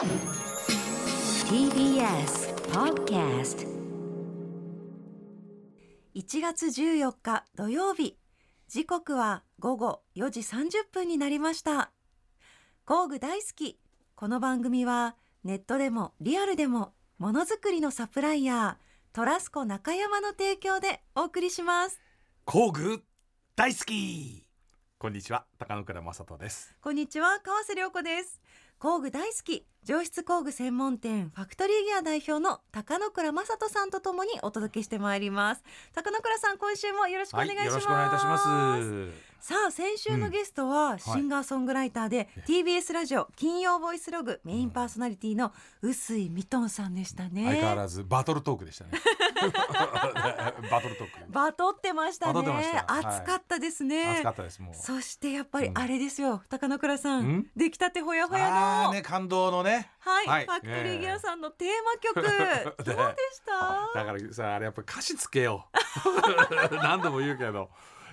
TBS Podcast 1月14日土曜日。時刻は午後4時30分になりました。工具大好き。この番組はネットでもリアルでもものづくりのサプライヤートラスコ中山の提供でお送りします。工具大好き。こんにちは。高野倉正人です。こんにちは。川瀬良子です工具大好き上質工具専門店ファクトリーギア代表の高野倉正人さんとともにお届けしてまいります。高野倉さん今週もよろしくお願いします、はい、よろしくお願いいたします。さあ先週のゲストはシンガーソングライターで、TBS ラジオ金曜ボイスログメインパーソナリティの臼井ミトンさんでしたね。相変わらずバトルトークでしたね。バトルトーク。バトってましたね。熱かったですね、熱かったですもう。そしてやっぱりあれですよ、高野倉さん出来たてほやほやのね感動のね。はい、はい、ファクトリーギアさんのテーマ曲、どうでした？だからさあれやっぱ歌詞つけよう。何度も言うけど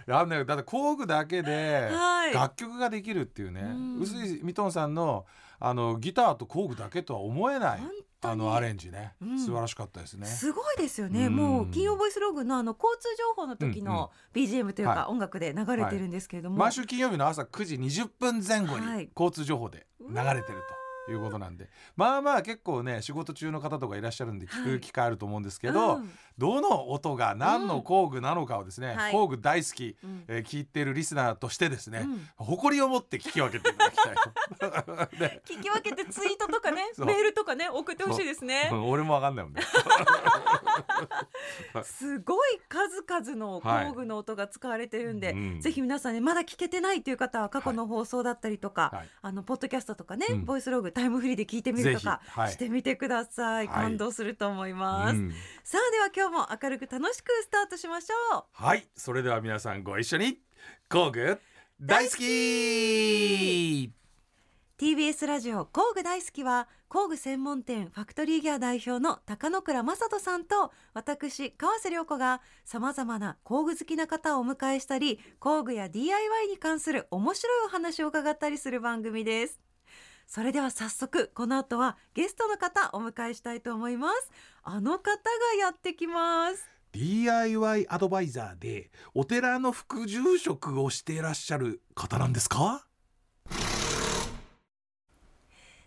やねだって工具だけで楽曲ができるっていうね、はい、薄井ミトンさんのあのギターと工具だけとは思えないあのアレンジね、うん、素晴らしくったですね。すごいですよね、うん、もう金曜ボイスログのあの交通情報の時の BGM というか、音楽で流れてるんですけれども、はい、毎週金曜日の朝9時20分前後に交通情報で流れてると。いうことなんで。まあまあ結構ね仕事中の方とかいらっしゃるんで聞く機会あると思うんですけど、はいうん、どの音が何の工具なのかをですね、うん、工具大好き、うん、えー、聞いてるリスナーとしてですね、誇りを持って聞き分けていただきたい。聞き分けてツイートとかね メールとかね送ってほしいですね。俺もわかんないもんね。すごい数々の工具の音が使われてるんで、はい、ぜひ皆さんねまだ聞けてないという方は過去の放送だったりとか、はい、あのポッドキャストとかね、ボイスログタイムフリーで聞いてみるとかしてみてください、はい、感動すると思います、うん、さあでは今日も明るく楽しくスタートしましょう。はいそれでは皆さんご一緒に工具大好き。TBS ラジオ工具大好きは工具専門店ファクトリーギア代表の高野倉正人さんと私川瀬良子がさまざまな工具好きな方をお迎えしたり工具や DIY に関する面白いお話を伺ったりする番組ですそれでは早速この後はゲストの方お迎えしたいと思います。あの方がやってきます。DIY アドバイザーでお寺の副住職をしていらっしゃる方なんですか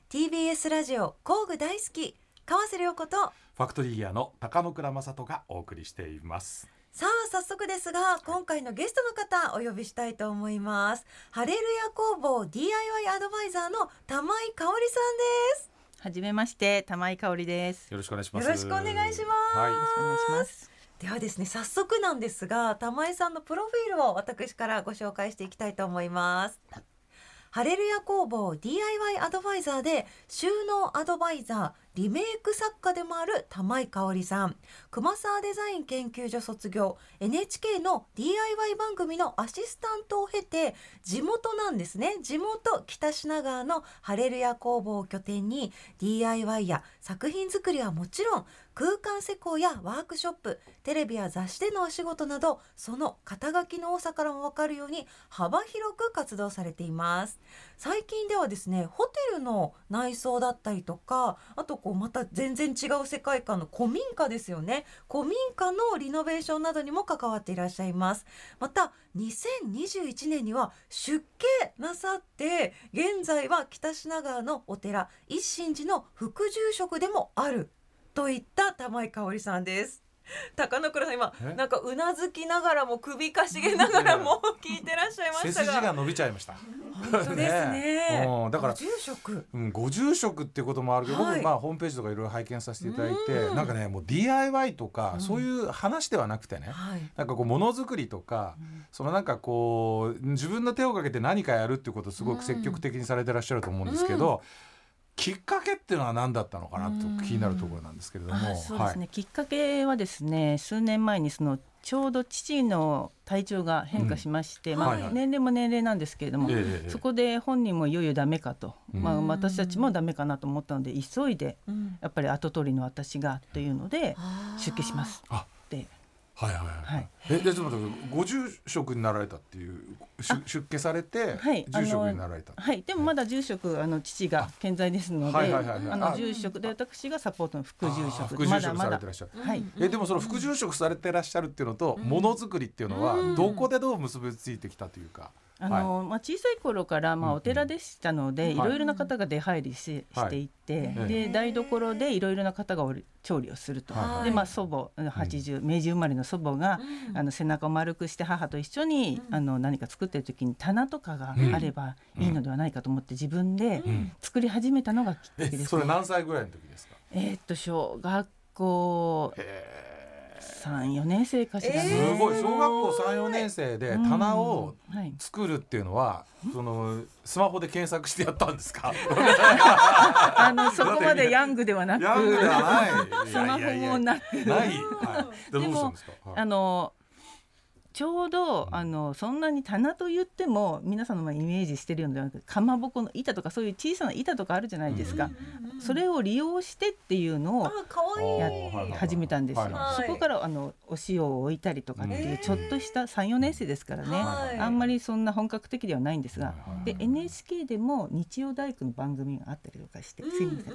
？TBS ラジオ工具大好き川瀬良子とファクトリーギアの高野倉正人がお送りしていますさあ早速ですが今回のゲストの方お呼びしたいと思います。ハレルヤ工房 DIY アドバイザーの玉井香織さんです。はじめまして玉井香織です。よろしくお願いします。よろしくお願いします、はい、よろしくお願いします。ではですね早速なんですが玉井さんのプロフィールを私からご紹介していきたいと思いますハレルヤ工房 DIY アドバイザーで収納アドバイザーリメイク作家でもある玉井香織さん。熊沢デザイン研究所卒業 NHK の DIY 番組のアシスタントを経て地元なんですね。地元北品川のハレルヤ工房を拠点に DIY や作品作りはもちろん空間施工やワークショップテレビや雑誌でのお仕事などその肩書きの多さからも分かるように幅広く活動されています。最近ではですねホテルの内装だったりとかあとこうまた全然違う世界観の古民家ですよね。古民家のリノベーションなどにも関わっていらっしゃいます。また2021年には出家なさって現在は北品川のお寺一心寺の副住職でもある。といった玉井香織さんです。高野倉さん今なんかうなずきながらも首かしげながらも聞いてらっしゃいましたが。背筋が伸びちゃいました。本当ですね。ね うん、だから住職、うん、ご住職っていうこともあるけど、はい、僕まあホームページとかいろいろ拝見させていただいてん。なんかねもう DIY とか、そういう話ではなくてね、はい、なんかこうものづくりとか、うん、そのなんかこう自分の手をかけて何かやるっていうことをすごく積極的にされてらっしゃると思うんですけど、きっかけっていうのは何だったのかなと気になるところなんですけれども、そうですね、はい、きっかけはですね数年前にそのちょうど父の体調が変化しまして、うん、まあ、年齢も年齢なんですけれども、はいはい、そこで本人もいよいよダメかと、うん、まあ、私たちもダメかなと思ったので急いで、やっぱり後取りの私がというので出家します。ってはいはいはい。えでちょっと待ってご住職になられたっていう出家されて、はい、住職になられた。はいでもまだ住職あの父が健在ですので、はいはいはい、あの住職で私がサポートの副住職副住職されてらっしゃる。はい。えでもその副住職されてらっしゃるっていうのとものづくりっていうのはどこでどう結びついてきたというか。あの、はい、まあ、小さい頃からまあお寺でしたので、い。ろいろな方が出入りし,、していて、で台所でいろいろな方が調理をすると、でまあ祖母80、明治生まれの祖母が、あの背中を丸くして母と一緒に、あの何か作ってる時に棚とかがあればいいのではないかと思って自分で作り始めたのがきっかけです、ね、それ何歳ぐらいの時ですか？えー、っと小学校三四年生かしら、ね、すごい。小学校三四年生で棚を作るっていうのは、うんはい、そのスマホで検索してやったんですか？あのそこまでヤングではなくヤングではない。スマホもなく。ない、はい、でも、あのちょうどあのそんなに棚と言っても皆さんのイメージしてるようなかまぼこの板とかそういう小さな板とかあるじゃないですか、それを利用してっていうのをやり始めたんですよ。そこからあのお塩を置いたりとかっていうちょっとした34年生ですからね、あんまりそんな本格的ではないんですが、で NHK でも日曜大工の番組があったりとかして、すいません。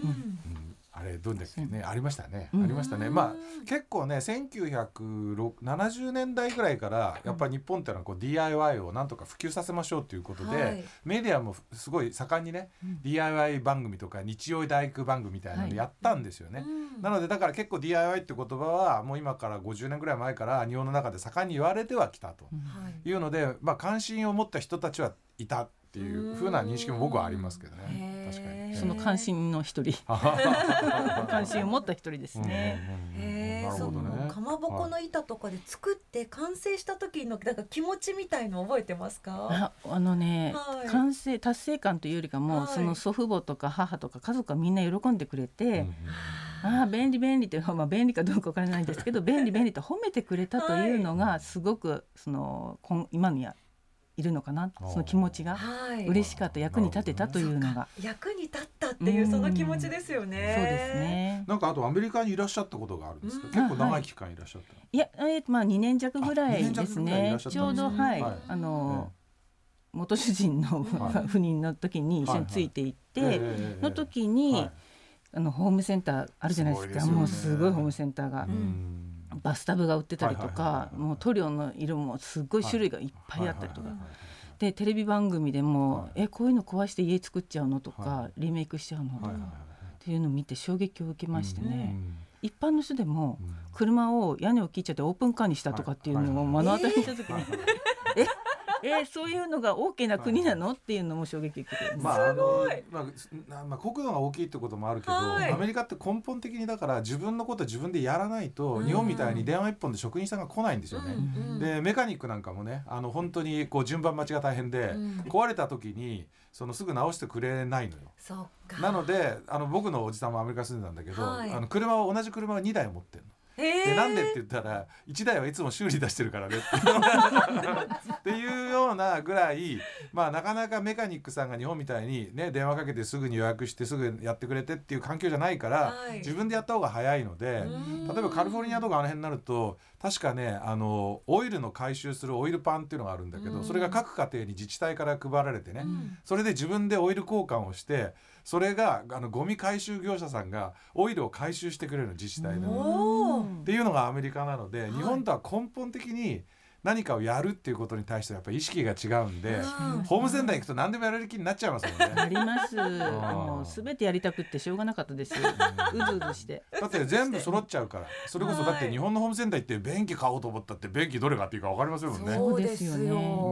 あれどうですね。ありましたね、ありましたね。まあ結構ね1970年代ぐらいからやっぱり日本っていうのはこう DIY をなんとか普及させましょうということで、はい、メディアもすごい盛んにね、うん、DIY 番組とか日曜大工番組みたいなのでやったんですよね、はい、なのでだから結構 DIY って言葉はもう今から50年ぐらい前から日本の中で盛んに言われてはきたというので、まあ関心を持った人たちはいたっていうふうな認識も僕はありますけどね。確かに。その関心の一人。関心を持った一人ですね。へえ、そのかまぼこの板とかで作って完成した時のなんか気持ちみたいの覚えてますか？ああのね、はい、完成達成感というよりかも、はい、その祖父母とか母とか家族がみんな喜んでくれて。ああ便利便利って、まあ、便利かどうかわからないんですけど 便利便利と褒めてくれたというのがすごくその今にいるのかな？その気持ちが、はい、嬉しかった役に立てたというのが、役に立ったっていうその気持ちですよね。そうですね。なんかあとアメリカにいらっしゃったことがあるんですか？結構長い。期間いらっしゃった。いや、えー、まあ二年弱ぐらいですね。ちょうどはい、あの。元主人の 赴任の時に一緒についていっての時にあのホームセンターあるじゃないですか。もうすごいホームセンターがバスタブが売ってたりとかもう塗料の色もすごい種類がいっぱいあったりとか。でテレビ番組でも、はい、えこういうの壊して家作っちゃうのとか、はい、リメイクしちゃうのとか、っていうのを見て衝撃を受けましてね、うん、一般の人でも車を屋根を切っちゃってオープンカーにしたとかっていうのを目の当たりにした時に、え？えー、そういうのが大きな国なの、っていうのも衝撃受けてまああのまあまあ国土が大きいってこともあるけど、はい、アメリカって根本的にだから自分のこと自分でやらないと、日本みたいに電話一本で職人さんが来ないんですよね。でメカニックなんかもねあの本当にこう順番待ちが大変で、壊れた時にそのすぐ直してくれないのよ。なのであの僕のおじさんもアメリカ住んでたんだけど、はい、あの車を同じ車を2台持ってるの。でなんでって言ったら1台はいつも修理出してるからね っていうようなぐらい、まあ、なかなかメカニックさんが日本みたいに、ね、電話かけてすぐに予約してすぐやってくれてっていう環境じゃないから、はい、自分でやった方が早いので例えばカリフォルニアとかあの辺になると確かねあのオイルの回収するオイルパンっていうのがあるんだけどそれが各家庭に自治体から配られてねそれで自分でオイル交換をして。それがあのゴミ回収業者さんがオイルを回収してくれる自治体でっていうのがアメリカなので、日本とは根本的に何かをやるっていうことに対してやっぱり意識が違うんで、ホームセンター行くと何でもやれる気になっちゃいますもんね。あります。もうすべてやりたくってしょうがなかったです。うずうずして。だって全部揃っちゃうから。それこそだって日本のホームセンター行って便器買おうと思ったって便器どれがっていうかわかりますよね。そうですよね。で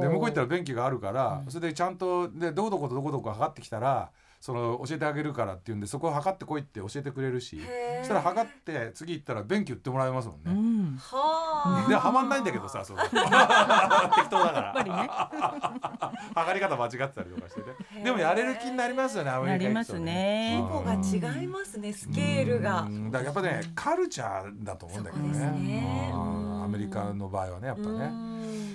向こう行ったら便器があるから、それでちゃんとでどこどことどこどこ測ってきたら。その教えてあげるからっていうんでそこを測ってこいって教えてくれるしそしたら測って次行ったら便器売ってもらえますもんね。うん、はではまんないんだけどさ そ適当だから。ね、測り方間違ってたりとかしてね。でもやれる気になりますよねアメリカ行くとね。規模が違いますねスケールが。だからやっぱねカルチャーだと思うんだけどね。アメリカの場合はねやっぱね。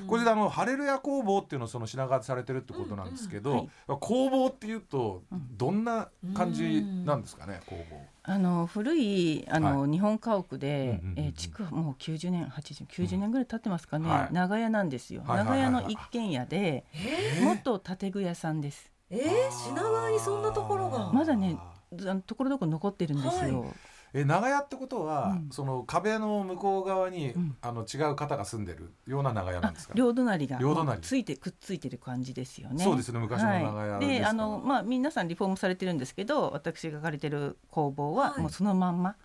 これであのハレルヤ工房っていうのをその品川でされてるってことなんですけど、うんうんはい、工房っていうとどんな感じなんですかね、工房。あの古いあの、はい、日本家屋で、うんうん、えー、築もう90年80 90年ぐらい経ってますかね、はい、長屋なんですよ、長屋の一軒家で、元建具屋さんです。えー、品川にそんなところが？まだねところどころ残ってるんですよ。え長屋ってことは、うん、その壁の向こう側に、うん、あの違う方が住んでるような長屋なんですか？両隣が両隣ついてくっついてる感じですよね。そうですね昔の長屋、はい、であのまあ皆さんリフォームされてるんですけど、私が借りてる工房はもうそのまんま。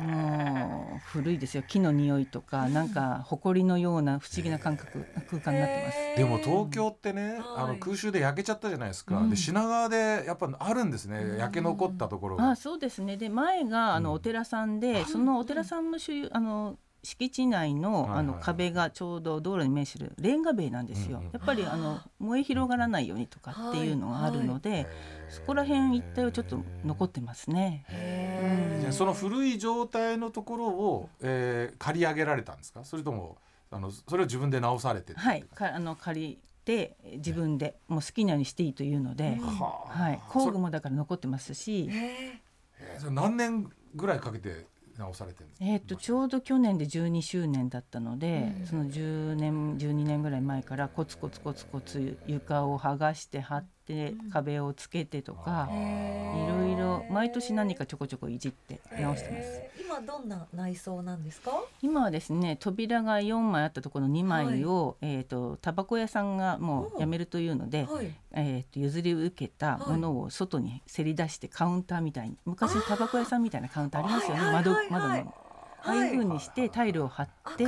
もう古いですよ。木の匂いとかなんか埃のような不思議な感覚空間になってます。でも東京ってね、あの空襲で焼けちゃったじゃないですか、うん、で品川でやっぱあるんですね。焼け残ったところが、あそうですね。で前があのお寺さんで、うん、そのお寺さんの所有あの敷地内のあの壁がちょうど道路に面してるレンガ塀なんですよ、やっぱりあの燃え広がらないようにとかっていうのがあるので、そこら辺一帯はちょっと残ってますね。うん、その古い状態のところを、えー、借り上げられたんですか？それともあのそれを自分で直されてはい。かあの借りて自分でもう好きなようにしていいというので、はい、工具もだから残ってますし。えー、何年ぐらいかけて直されてえっとちょうど去年で12周年だったので、その10年12年ぐらい前からコツコツコツコツ床を剥がして貼って壁をつけてとか、いろいろ毎年何かちょこちょこいじって直してます。今どんな内装なんですか？今はですね扉が4枚あったところの2枚を、はい、えっ、とタバコ屋さんがもう辞めるというので、はい、えっ、と譲り受けたものを外にせり出してカウンターみたいに昔のタバコ屋さんみたいなカウンターありますよね窓窓のああいうふうにしてタイルを張って。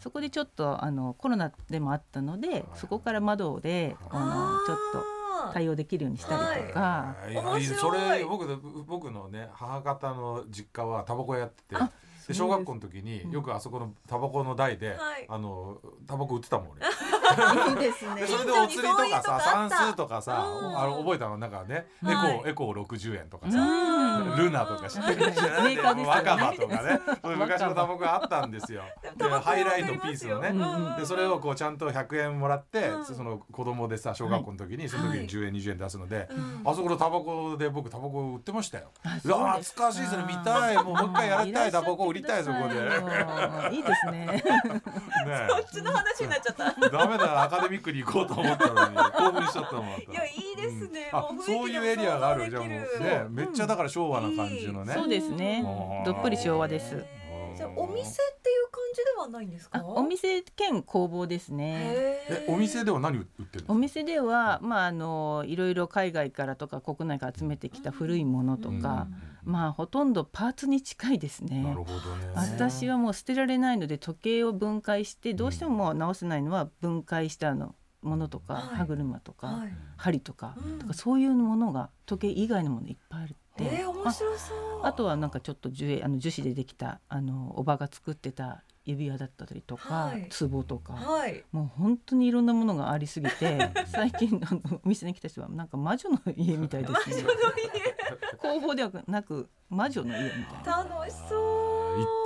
そこでちょっとあのコロナでもあったのでそこから窓であのちょっと対応できるようにしたりとか、はい、それ僕僕のね母方の実家はタバコやってて。で小学校の時によくあそこのタバコの台で、あのタバコ売ってたもん俺。いいですね。それでお釣りとかさ算数とかさ、あの覚えたのなんかね、エコエコ六十円とかさ、ルナとか知ってる知らない若葉とかね、昔のタバコがあったんですよ。でハイライトピースのね、でそれをこうちゃんと百円もらって、その子供でさ小学校の時にその時に十円二十円出すので、あそこのタバコで僕タバコ売ってましたよ。懐かしいそれ見たい。もうもう一回やりたいタバコ売りたいそこで。いいですね。ねそっちの話になっちゃった。ダメだアカデミックに行こうと思ったのに 興奮しちゃったもん。いやいいですね。あそういうエリアがあるじゃもうねめっちゃだから昭和な感じのね。そうですね。どっぷり昭和です。じゃお店っていう感じではないんですか？お店兼工房ですね。えお店では何売ってるお店ではまああのいろいろ海外からとか国内から集めてきた古いものとか。うんまあほとんどパーツに近いですね。なるほどね。私はもう捨てられないので時計を分解してどうしてももう直せないのは分解したのものとか、歯車とか、はい、針とか、うん、とかそういうものが時計以外のものいっぱいある。えー、面白そう。あとはなんかちょっと樹あの樹脂でできたあのおばが作ってた指輪だったりとか、はい、壺とか、はい、もう本当にいろんなものがありすぎて 最近あのお店に来た人はなんか魔女の家みたいですね。工房ではなく魔女の家みたいな。楽しそう。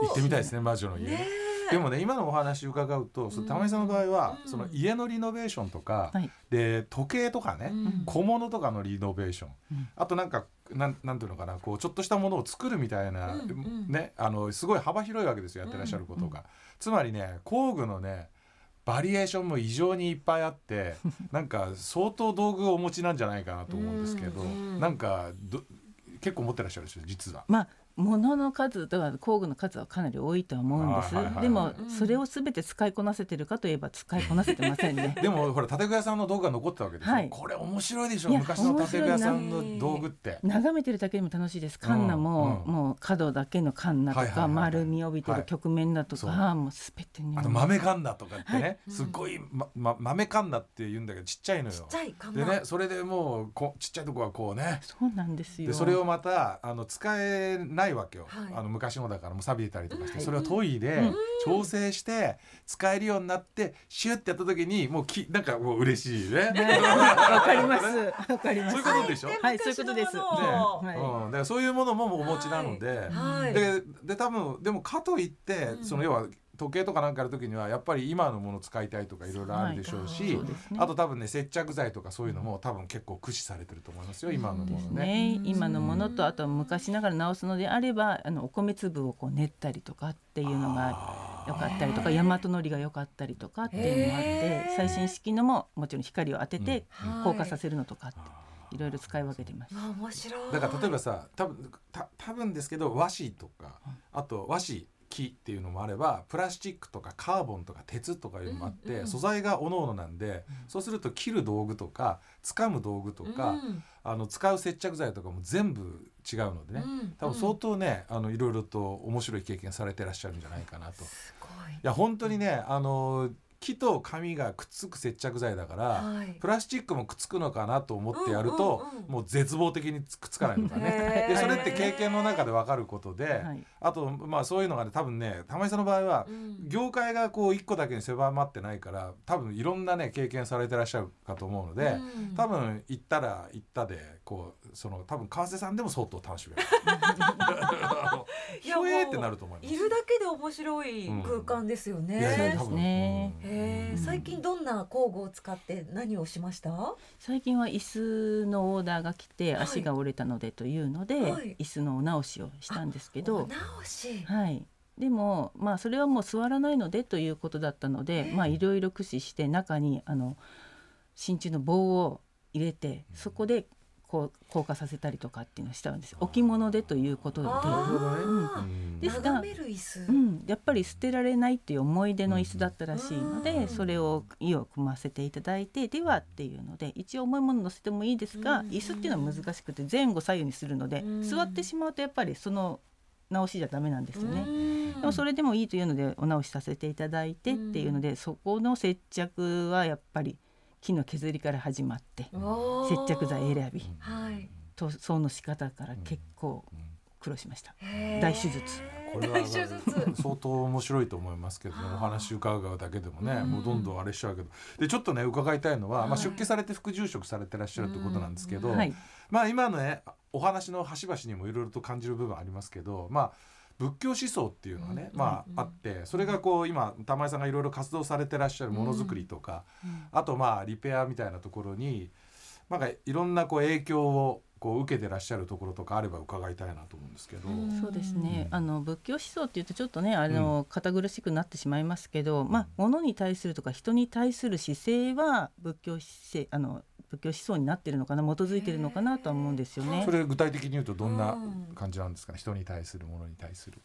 行ってみたいですね魔女の家、ね、でもね今のお話伺うと、うん、玉井さんの場合は、うん、その家のリノベーションとか、はい、で時計とかね、うん、小物とかのリノベーション、あとなんかなんなんていうのかなこうちょっとしたものを作るみたいな、うんうん、ねあのすごい幅広いわけですよやってらっしゃることが。うんうん、つまりね工具のねバリエーションも異常にいっぱいあって なんか相当道具をお持ちなんじゃないかなと思うんですけど、うんうん、なんか結構持ってらっしゃるでしょ実は。まあ物の数とか工具の数はかなり多いとは思うんです、はいはいはい、でもそれをすべて使いこなせてるかといえば使いこなせてませんね。でもほら建具屋さんの道具が残ったわけですよ、はい、これ面白いでしょ。昔の建具屋さんの道具って。眺めてるだけでも楽しいです。カンナも、うん。うん、もう角だけのカンナとか、はいはいはいはい、丸み帯びてる曲面だとか、はい、もうすべてにあと豆カンナとかってね、はい、すごい、まま、豆カンナって言うんだけどちっちゃいのよ。でねそれでもうこちっちゃいとこはこうね。そうなんですよ。でそれをまたあの使えないわけよ、はい、あの昔のだからもう錆びてたりとかして、それを研いで調整して使えるようになってシュッてやった時にもうきなんかもう嬉しいね。わかります。わかります。そういうことでしょ？はい、そういうことです。ね、うん、だからそういうものもお持ちなので、でで多分でもかといって、その要は時計とかなんかやる時にはやっぱり今のもの使いたいとかいろいろあるでしょうし、はいあと多分ね接着剤とかそういうのも多分結構駆使されてると思いますよ今のものね。ね。今のものとあとは昔ながら直すのであればあのお米粒をこう練ったりとかっていうのが良かったりとか大和のりが良かったりとかっていうのもあって最新式のももちろん光を当てて硬化させるのとかって。い。ろいろ使い分けてます。面白い。だから例えばさ、多分た多分ですけど和紙とか、あと和紙木っていうのもあればプラスチックとかカーボンとか鉄とかいうのもあって、うんうん、素材がおのおのなんで、うん、そうすると切る道具とか掴む道具とか、うん、あの使う接着剤とかも全部違うのでね、うん、多分相当ねあのいろいろと面白い経験されてらっしゃるんじゃないかなと。いや本当にねあの木と紙がくっつく接着剤だから、はい、プラスチックもくっつくのかなと思ってやると、うんうんうん、もう絶望的にくっつかないのかね。でそれって経験の中で分かることで、はい、あとまあそういうのがね多分ね玉井さんの場合は、うん、業界がこう一個だけに狭まってないから多分いろんなね経験されてらっしゃるかと思うので、うん、多分行ったら行ったでこうその多分川瀬さんでも相当楽しめる。ひょえってなると思います。いるだけで面白い空間ですよね。うん、ね。へ最近どんな工具を使って何をしました？最近は椅子のオーダーが来て足が折れたのでというので、はい、椅子のお直しをしたんですけど。直し。はい。でもまあそれはもう座らないのでということだったのでまあいろいろ駆使して中にあの真鍮の棒を入れてそこでこう硬化させたりとかっていうのをしたんです。置物でということで、うん、ですが、うん、やっぱり捨てられないっていう思い出の椅子だったらしいので、それを意を組ませていただいてではっていうので一応重いもの乗せてもいいですが、椅子っていうのは難しくて前後左右にするので、座ってしまうとやっぱりその直しじゃダメなんですよね。でもそれでもいいというのでお直しさせていただいてっていうので、そこの接着はやっぱり木の削りから始まって接着剤選び、はい、塗装の仕方から結構苦労しました、大手術。これは相当面白いと思いますけど、ね、お話伺うだけでもね、もうどんどんあれしちゃうけど。でちょっとね伺いたいのは、まあ、出家されて副住職されてらっしゃるってことなんですけど、まあ今のねお話の端々にもいろいろと感じる部分ありますけどまあ仏教思想っていうのがね、まああってそれがこう今玉井さんがいろいろ活動されてらっしゃるものづくりとか、あとまあリペアみたいなところになんかいろんなこう影響をこう受けてらっしゃるところとかあれば伺いたいなと思うんですけど。そうですね。あの仏教思想っていうとちょっとねあの、堅苦しくなってしまいますけど、まあ物に対するとか人に対する姿勢は仏教姿勢あの仏教思想になってるのかな基づいてるのかなとは思うんですよね。それ具体的に言うとどんな感じなんですかね？人に対するものに対する。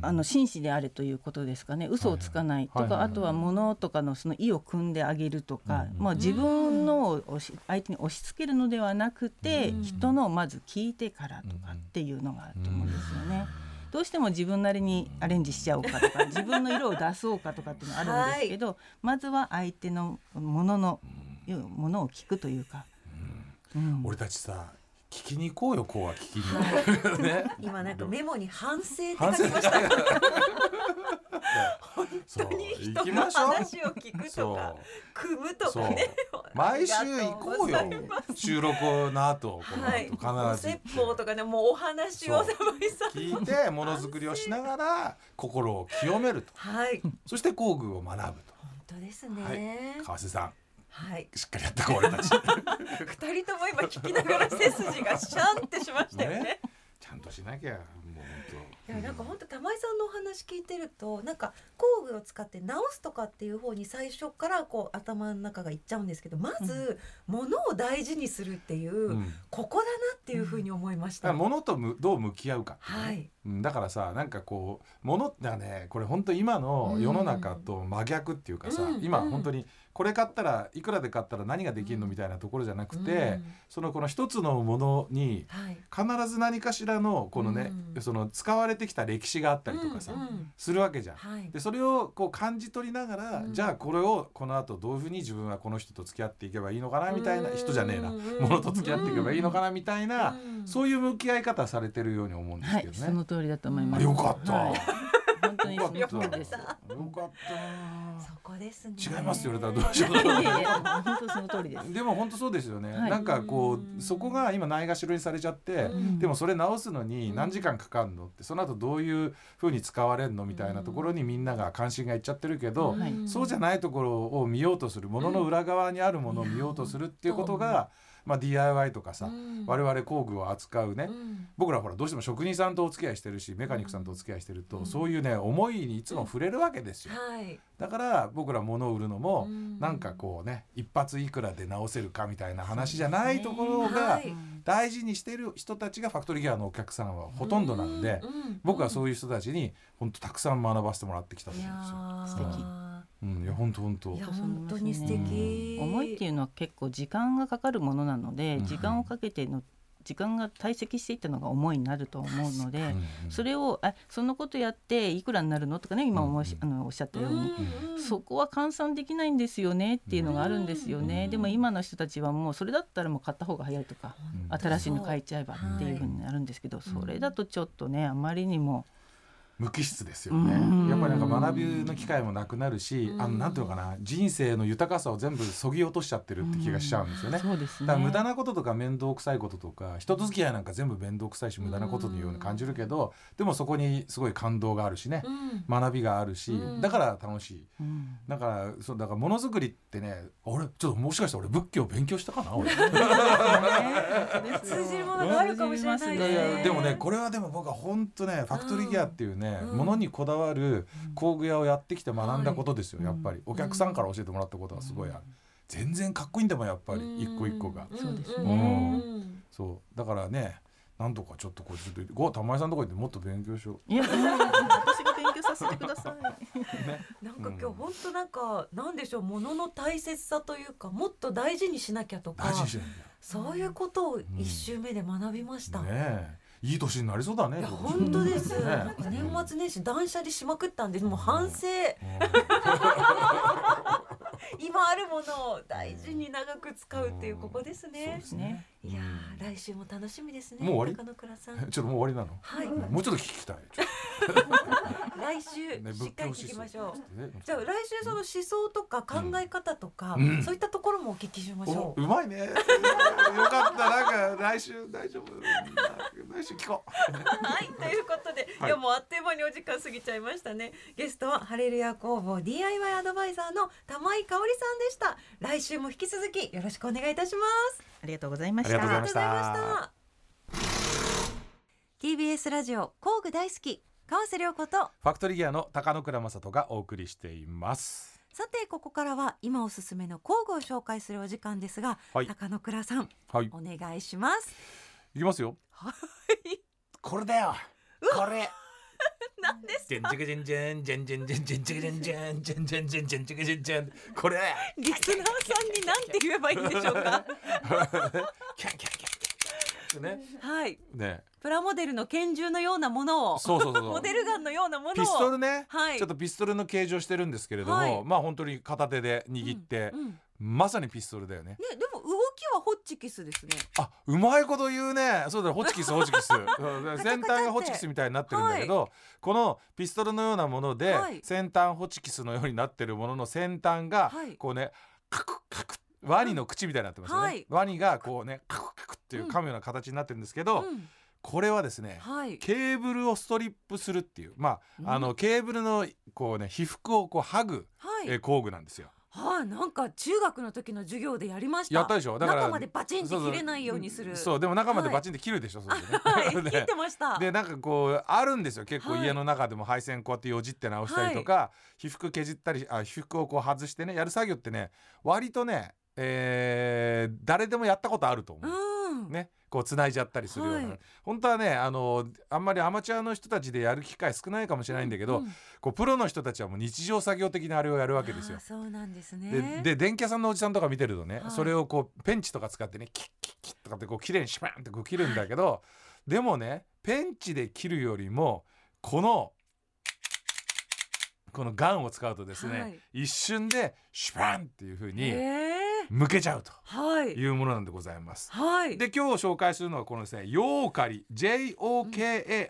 あの紳士であれということですかね。嘘をつかないとか、あとは物とかのその意を組んであげるとか、まあ、自分のを相手に押し付けるのではなくて、人のをまず聞いてからとかっていうのがあると思うんですよね。どうしても自分なりにアレンジしちゃおうかとか 自分の色を出そうかとかっていうのがあるんですけど、はい、まずは相手のもののものを聞くというか、うん、俺たちさ聞きに行こうよこうは聞きに、ね、今なんかメモに反省って書きました。本当に人の話を聞くとか組むとかね。毎週行こうよ。収録の後この後、はい、必ず。説法とかねもうお話を聞いてものづくりをしながら心を清めると、はい、そして工具を学ぶと。本当ですね、はい、川瀬さんはい、しっかりやってこう俺たち。二人とも今聞きながら背筋がシャンってしましたよね。ね。ちゃんとしなきゃもう本当。いやなんか本当玉井さんのお話聞いてるとなんか工具を使って直すとかっていう方に最初からこう頭の中がいっちゃうんですけどまず、物を大事にするっていう、うん、ここだなっていうふうに思いました。うん、物とむどう向き合うか、ね、はい、だからさなんかこう物ってねこれ本当今の世の中と真逆っていうかさ、うん、今本当にこれ買ったらいくらで買ったら何ができるの？みたいなところじゃなくて、うん、そのこの一つのものに必ず何かしらのこのね、うん、その使われてきた歴史があったりとかさ、うん、するわけじゃん。はい、でそれをこう感じ取りながら、じゃあこれをこの後どういうふうに自分はこの人と付き合っていけばいいのかなみたいな、人じゃねえな、ものと付き合っていけばいいのかなみたいな、そういう向き合い方されてるように思うんですけどね。はい、その通りだと思います。よかった。はい。本当にその通りです。よかった。そこですね。違います言われたらどうしよう。本当その通りです。でも本当そうですよね。なんかこうそこが今ないがしろにされちゃって、でもそれ直すのに何時間かかるのって、その後どういうふうに使われるのみたいなところにみんなが関心がいっちゃってるけど、そうじゃないところを見ようとする、ものの裏側にあるものを見ようとするっていうことが。まあ、DIY とかさ、うん、我々工具を扱うね、うん、僕らほらどうしても職人さんとお付き合いしてるしメカニックさんとお付き合いしてると、うん、そういうね思いにいつも触れるわけですよ、はい、だから僕ら物を売るのも、うん、なんかこうね一発いくらで直せるかみたいな話じゃないところが大事にしてる人たちがファクトリーギアのお客さんはほとんどなんで、僕はそういう人たちに本当たくさん学ばせてもらってきたんですよ。素敵うん、いや本当本当。いや本当に素敵、思いっていうのは結構時間がかかるものなので、時間をかけての時間が堆積していったのが思いになると思うので、それをあそのことやっていくらになるのとかね今おし、あのおっしゃったように、そこは換算できないんですよねっていうのがあるんですよね、でも今の人たちはもうそれだったらもう買った方が早いとか、新しいの買いちゃえばっていうふうになるんですけど、それだとちょっとねあまりにも。無機質ですよね、やっぱりなんか学びの機会もなくなるし、あのなんていうのかな人生の豊かさを全部そぎ落としちゃってるって気がしちゃうんですよね。ね。だから無駄なこととか面倒くさいこととか人と付き合いなんか全部面倒くさいし無駄なことのように感じるけど、でもそこにすごい感動があるしね、学びがあるし、だから楽しい、だからそうだからものづくりってね俺ちょっともしかして俺仏教勉強したかな俺。通じるものがあるかもしれないでもねこれはでも僕は本当ねファクトリーギアっていうね、ものにこだわる工具屋をやってきて学んだことですよ、やっぱり。お客さんから教えてもらったことはすごいある、全然かっこいいんだもんやっぱり。一個一個が、そうですね、そう。だからねなんとかちょっとこうちょっとご玉井さんとこ行ってもっと勉強しよう。いや私が勉強させてください。ね、なんか今日本当なんか、なんでしょうものの大切さというかもっと大事にしなきゃとかそういうことを一周目で学びました。うん、ねいい年になりそうだね。本当です。ね、なんか年末年始断捨離しまくったんで、もう反省。今あるものを大事に長く使うっていうここですね。すねいや来週も楽しみですね。もう終わり？ちょっともう終わりなの？はい。もうちょっと聞きたい。来週、ね、しっかり聞きましょう。じゃあ来週その思想とか考え方とか、うん、そういったところもお聞きしましょう。うまいね。よかったなんか来週大丈夫？来週聞こう。はいということで、はい、いやもうあっという間にお時間過ぎちゃいましたね。ゲストはハレルヤ工房 DIY アドバイザーの玉井香織さんでした。来週も引き続きよろしくお願いいたします。ありがとうございました。ありがとうございました。TBS ラジオ工具大好き川瀬良子とファクトリーギアの高野倉正人がお送りしています。さてここからは今おすすめの工具を紹介するお時間ですが、はい、高野倉さん、はい、お願いします。いきますよ。はい。これだよ。これ。何ですか？じゃんじゃんじゃんじゃんじゃんじゃんじゃんじゃんじゃんじゃんじゃんじゃんじゃんじゃんじゃんじゃんこれ。リスナーさんに何て言えばいいんでしょうか。キャンキャンキャン。ね。はい。ね。プラモデルの拳銃のようなものを。そうそうそう。モデルガンのようなものを。ピストルね。はい。ちょっとピストルの形状してるんですけれども、はい、まあ本当に片手で握って。うんうんまさにピストルだよね。ね、でも動きはホッチキスですね。あ、うまいこと言うね。そうだ、ホチキス、ホチキス。先端がホチキスみたいになってるんだけど、はい、このピストルのようなもので、はい、先端ホチキスのようになってるものの先端が、はい、こうね、カクカクワニの口みたいになってますよね、はい、ワニがこうねカクカクっていう噛むような形になってるんですけど、うんこれはですね、はい、ケーブルをストリップするっていうまあ、うん、あのケーブルのこうね被覆をこう剥ぐ、はい、え工具なんですよ。はあ、なんか中学の時の授業でやりました。やったでしょ。だから中までバチンって切れないようにする。そうでも中までバチンって切るでしょ。はい、そうですね。はい、切ってました。でなんかこうあるんですよ。結構家の中でも配線こうやってよじって直したりとか、はい、被覆削ったりあ被覆をこう外してねやる作業ってね割とねえー、誰でもやったことあると思う。うん、ねこう繋いじゃったりするような、はい、本当はねあのあんまりアマチュアの人たちでやる機会少ないかもしれないんだけど、うん、こうプロの人たちはもう日常作業的なあれをやるわけですよ。そうなんですね。で電気屋さんのおじさんとか見てるとね、はい、それをこうペンチとか使ってねキッキッキッとかってこう綺麗にシュパンってこう切るんだけど、はい、でもねペンチで切るよりもこのこのガンを使うとですね、はい、一瞬でシュパンっていうふうに向けちゃうとい。うものなんでございます。はい、で今日紹介するのはこのですねヨーカリ JOKARI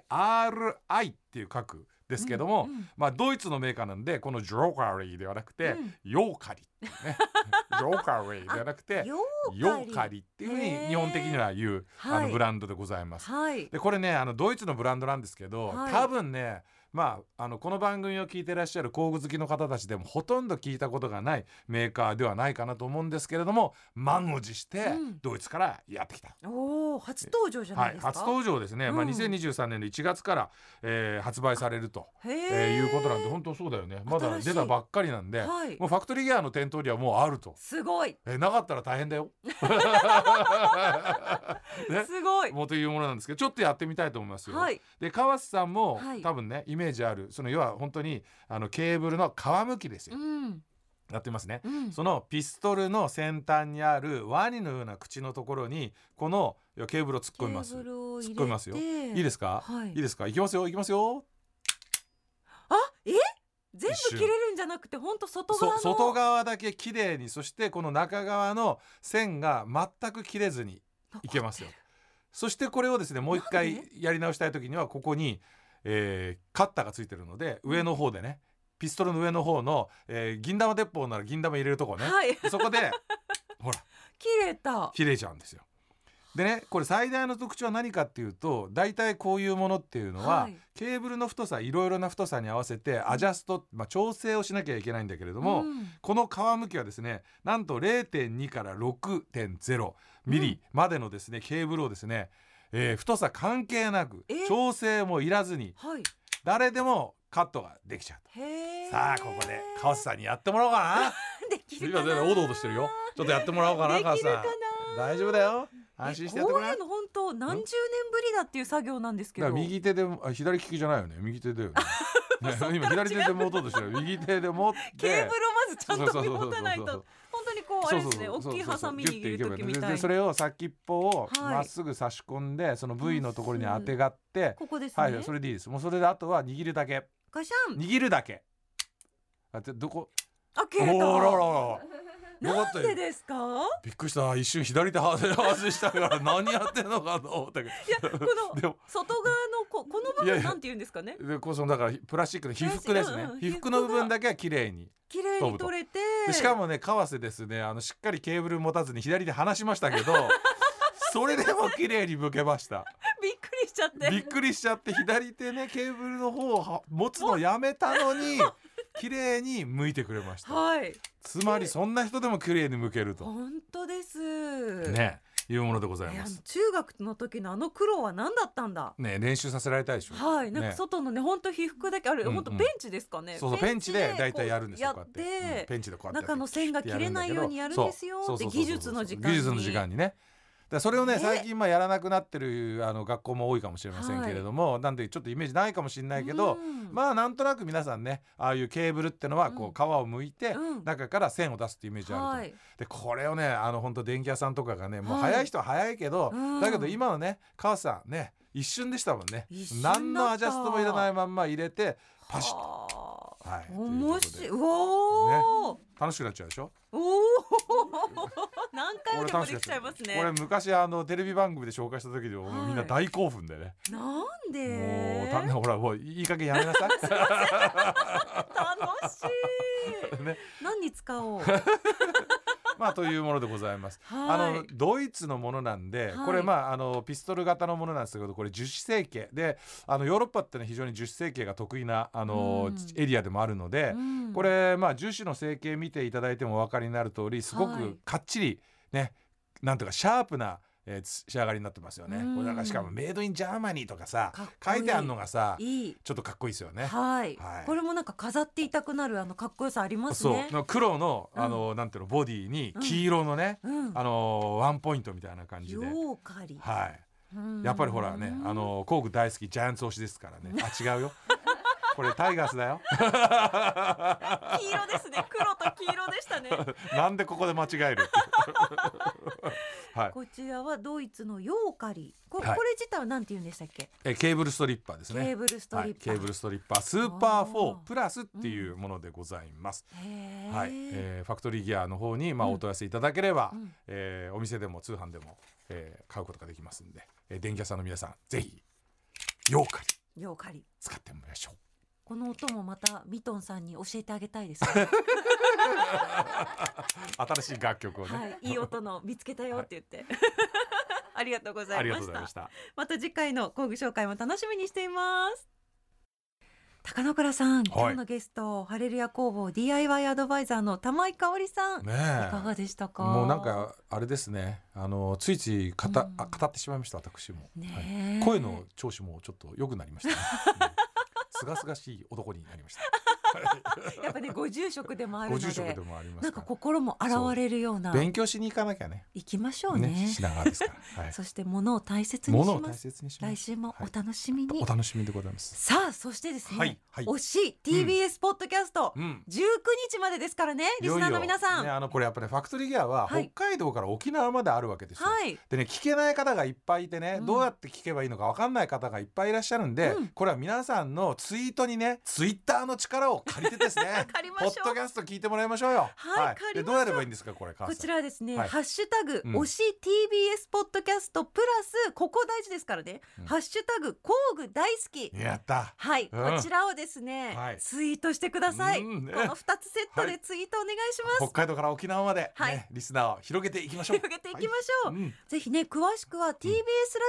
っていう書くですけども、うんうん、まあドイツのメーカーなんでこのジョーカリーではなくて、うん、ヨーカリね。ジョーカリーではなくてヨーカリっていうふうに日本的には言うあのブランドでございます。はい、でこれねあのドイツのブランドなんですけど、はい、多分ねまあ、あのこの番組を聞いてらっしゃる工具好きの方たちでもほとんど聞いたことがないメーカーではないかなと思うんですけれども満を持してドイツからやってきた、うん、お初登場じゃないですか、はい、初登場ですね、うん、まあ、2023年の1月から、えー、発売されると、えー、いうことなんで本当そうだよね。まだ出たばっかりなんで、はい、もうファクトリーギアの店頭にはもうあると。すごい、えー、なかったら大変だよ、ね、すごい。もうというものなんですけどちょっとやってみたいと思いますよ、はい、で川瀬さんも、はい、多分ねイメージあるその要は本当にあのケーブルの皮むきですよ。うんやってますね、うん、そのピストルの先端にあるワニのような口のところにこのケーブルを突っ込みます。突っ込みますよ。いいですか、はい、いいですか？いきますよいきますよ。あえ？全部切れるんじゃなくて本当外側外側だけ綺麗にそしてこの中側の線が全く切れずにいけますよ。そしてこれをですねもう一回やり直したい時にはここにえー、カッターがついてるので上の方でね、ピストルの上の方の、えー、銀玉鉄砲なら銀玉入れるとこね、はい、そこで ほら。切れた。切れちゃうんですよ。でねこれ最大の特徴は何かっていうと大体こういうものっていうのは、はい、ケーブルの太さいろいろな太さに合わせてアジャスト、まあ、調整をしなきゃいけないんだけれども、うん、この皮むきはですねなんと0.2から6.0ミリまでのですね、うん、ケーブルをですねえー、太さ関係なく調整もいらずに、はい、誰でもカットができちゃうさあここで川瀬さんにやってもらおうかな。できるかな。おどおどしてるよ。ちょっとやってもらおうかな川瀬さん。大丈夫だよ。安心してやってもらういうの本当何十年ぶりだっていう作業なんですけど。右手であ左利きじゃないよね。右手だよね。今左手で持とうとしてる。右手で持って。ケーブルをまずちゃんと持たないと。本当にこうあれですね大きいハサミ握る時みたい。それを先っぽをまっすぐ差し込んで、その部位のところに当てがって、はい、それでいいです。もうそれであとは握るだけガシャン。握るだけ。あどこ？あ切れた。おらららなんでですか？びっくりした。一瞬左手外したから何やってんのかと思ったけど。いやこの 外側のここの部分なんて言うんですかね？でこそだからプラスチックの被服ですね、被服の部分だけは綺麗に。綺麗に取れて。しかもね為替ですね。あのしっかりケーブル持たずに左手離しましたけど それでも綺麗に向けました。びしちゃって。びっくりしちゃって左手ねケーブルの方を持つのやめたのに 綺麗に向いてくれました、はい、つまりそんな人でも綺麗に向けると。本当です。ねいうものでございます。中学の時のあの苦労は何だったんだ？ね練習させられたでしょ。はい、なんか外のね本当被服だけあれ本当ペンチですかね。そうそうペンチで大体やるんですよ。やって。ペンチでこうやって中の線が切れないようにやるんですよって技術の時間技術の時間にね。だそれをね最近まあやらなくなってるあの学校も多いかもしれませんけれども、はい、なんでちょっとイメージないかもしれないけど、まあなんとなく皆さんねああいうケーブルってのはこう皮を剥いて、中から線を出すっていうイメージあると、はい、でこれをねあの本当電気屋さんとかがねもう早い人は早いけど、だけど今のね川さんね一瞬でしたもんね。何のアジャストもいらないまんま入れてパシッと。はい、面白い。おね、楽しくなっちゃうでしょ？おお、何回でもできちゃいますね。これ昔あのテレビ番組で紹介した時でも、みんな大興奮でね。なんで？もうたほらもういい加減やめなさい。楽しい。ね、何に使おう？まあというものでございます。あのドイツのものなんで、これまああのピストル型のものなんですけどこれ樹脂成形。であのヨーロッパってね非常に樹脂成形が得意なあの、エリアでもあるので、これまあ樹脂の成形見ていただいてもお分かりになる通りすごくかっちりね、なんとかシャープなえー、仕上がりになってますよね。これなんかしかも Made in Germany とかさ書いてあるのがさちょっとかっこいいですよね。はい、はい、これもなんか飾っていたくなるあのかっこよさありますね。そう黒のあの、うん、なんていうのボディに黄色のね、うん、あのワンポイントみたいな感じで。ヨーカリはい。やっぱりほらねあの工具大好きジャイアンツ推しですからね。あ違うよ。これタイガースだよ。黄色ですね。黒と黄色でしたね。なんでここで間違える はい、こちらはドイツのヨーカリ。こ,、これ自体はなんて言うんでしたっけ？えケーブルストリッパーですね。ケーブルストリッパー、はい、ケーブルストリッパースーパー4プラスっていうものでございます、うん、はい、えー、ファクトリーギアの方にまあお問い合わせいただければ、うん、えー、お店でも通販でも、えー、買うことができますんで、えー、電気屋さんの皆さんぜひヨーカリ。ヨーカリ。使ってみましょうこの音もまたミトンさんに教えてあげたいです、新しい楽曲をね、はい、いい音の見つけたよって言って、はい、ありがとうございました。また次回の工具紹介も楽しみにしています。高野倉さん、今日のゲスト、ハレルヤ工房 DIY アドバイザーの玉井香織さん、ね、いかがでしたか？もうなんかあれですね、あのついつい語,、うん、語ってしまいました私も、ねはい、声の調子もちょっと良くなりました、ね。すがすがしい男になりました。やっぱねご住職でもあるのでなんか心も現れるような勉強しに行かなきゃね。行きましょうね、ね、品川ですから、はい、そして物を大切にします。来週もお楽しみに、はい、お楽しみでございます。さあそしてですね、はいはい、推し TBS ポッドキャスト、うん、19日までですからねリスナーの皆さん。ね、あのこれやっぱり、ね、ファクトリーギアは北海道から沖縄まであるわけですよ、はい、でね聞けない方がいっぱいいてね、うん、どうやって聞けばいいのか分かんない方がいっぱいいらっしゃるんで、うん、これは皆さんのツイートにねツイッターの力を借りてですね。借りましょう。ポッドキャスト聞いてもらいましょうよ。はい、はい、でどうやればいいんですかこれこちらですね、はい、ハッシュタグ、推し TBS ポッドキャストプラスここ大事ですからね、うん、ハッシュタグ工具大好き。やった。はい、うん、こちらをですね、はい、ツイートしてください、うん。ね、この二つセットでツイートお願いします、北海道から沖縄まで、ね、リスナーを広げていきましょう。広げていきましょう、ぜひね詳しくは TBS ラ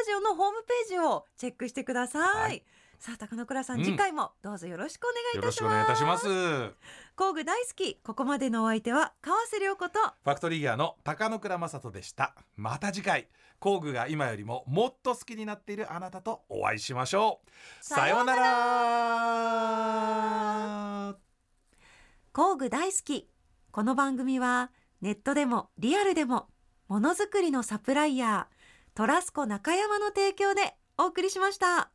ジオのホームページをチェックしてくださいさあ高野倉さん、うん、次回もどうぞよろしくお願いいたします。工具大好きここまでのお相手は川瀬良子とファクトリーギアの高野倉正人でした。また次回。工具が今よりももっと好きになっているあなたとお会いしましょう。さようなら。工具大好き。この番組はネットでもリアルでもものづくりのサプライヤートラスコ中山の提供でお送りしました。